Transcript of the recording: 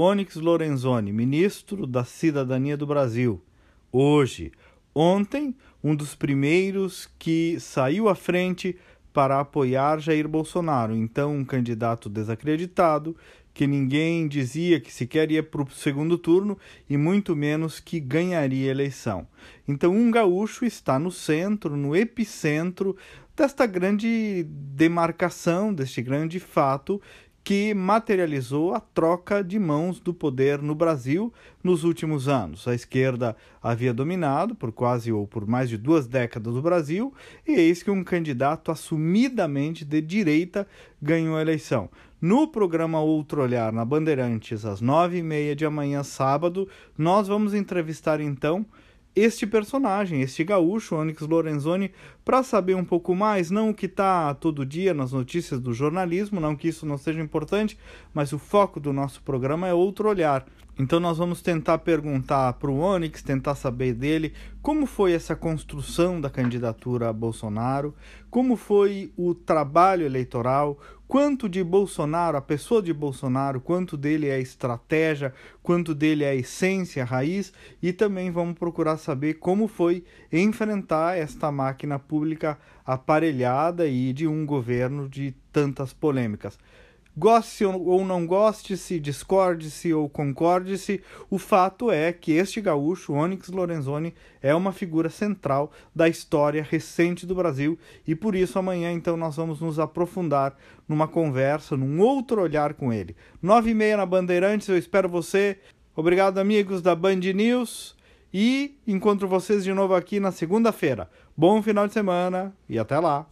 Onyx Lorenzoni, ministro da Cidadania do Brasil. Hoje, ontem, um dos primeiros que saiu à frente para apoiar Jair Bolsonaro, então um candidato desacreditado, que ninguém dizia que sequer ia para o segundo turno e muito menos que ganharia a eleição. Então, um gaúcho está no centro, no epicentro desta grande demarcação, deste grande fato que materializou a troca de mãos do poder no Brasil nos últimos anos. A esquerda havia dominado por quase ou por mais de duas décadas o Brasil, e eis que um candidato assumidamente de direita ganhou a eleição. No programa Outro Olhar, na Bandeirantes, às nove e meia de amanhã, sábado, nós vamos entrevistar então este personagem, este gaúcho, Onyx Lorenzoni, para saber um pouco mais, não o que está todo dia nas notícias do jornalismo, não que isso não seja importante, mas o foco do nosso programa é outro olhar. Então nós vamos tentar perguntar para o Onyx, tentar saber dele como foi essa construção da candidatura a Bolsonaro, como foi o trabalho eleitoral, quanto de Bolsonaro, a pessoa de Bolsonaro, quanto dele é estratégia, quanto dele é essência, raiz, e também vamos procurar saber como foi enfrentar esta máquina pública aparelhada e de um governo de tantas polêmicas. Goste ou não goste-se, discorde-se ou concorde-se, o fato é que este gaúcho, Onyx Lorenzoni, é uma figura central da história recente do Brasil e por isso amanhã então nós vamos nos aprofundar numa conversa, num outro olhar com ele. Nove e meia na Bandeirantes, eu espero você. Obrigado amigos da Band News e encontro vocês de novo aqui na segunda-feira. Bom final de semana e até lá!